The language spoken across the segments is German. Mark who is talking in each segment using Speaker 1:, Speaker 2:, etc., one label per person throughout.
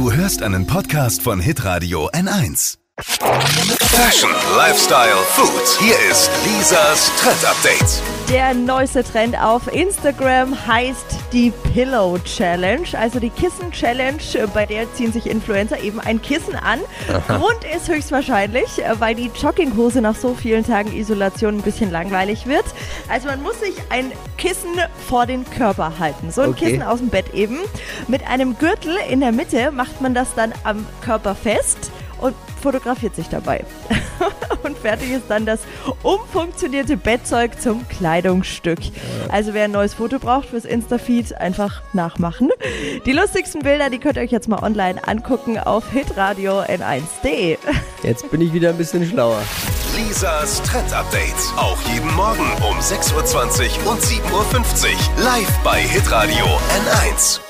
Speaker 1: Du hörst einen Podcast von Hitradio N1. Fashion, Lifestyle, Food. Hier ist Lisas Trend Update.
Speaker 2: Der neueste Trend auf Instagram heißt die Pillow Challenge, also die Kissen Challenge. Bei der ziehen sich Influencer eben ein Kissen an. Grund ist höchstwahrscheinlich, weil die Jogginghose nach so vielen Tagen Isolation ein bisschen langweilig wird. Also man muss sich ein Kissen vor den Körper halten. So ein
Speaker 3: Okay.
Speaker 2: Kissen aus dem Bett eben. Mit einem Gürtel in der Mitte macht man das dann am Körper fest und fotografiert sich dabei. und fertig ist dann das umfunktionierte Bettzeug zum Kleidungsstück. Also wer ein neues Foto braucht fürs Insta-Feed, einfach nachmachen. Die lustigsten Bilder, die könnt ihr euch jetzt mal online angucken auf hitradio n1.de.
Speaker 3: Jetzt bin ich wieder ein bisschen schlauer.
Speaker 1: Lisas Trend Update. Auch jeden Morgen um 6.20 Uhr und 7.50 Uhr. Live bei Hitradio N1.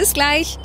Speaker 4: Bis gleich.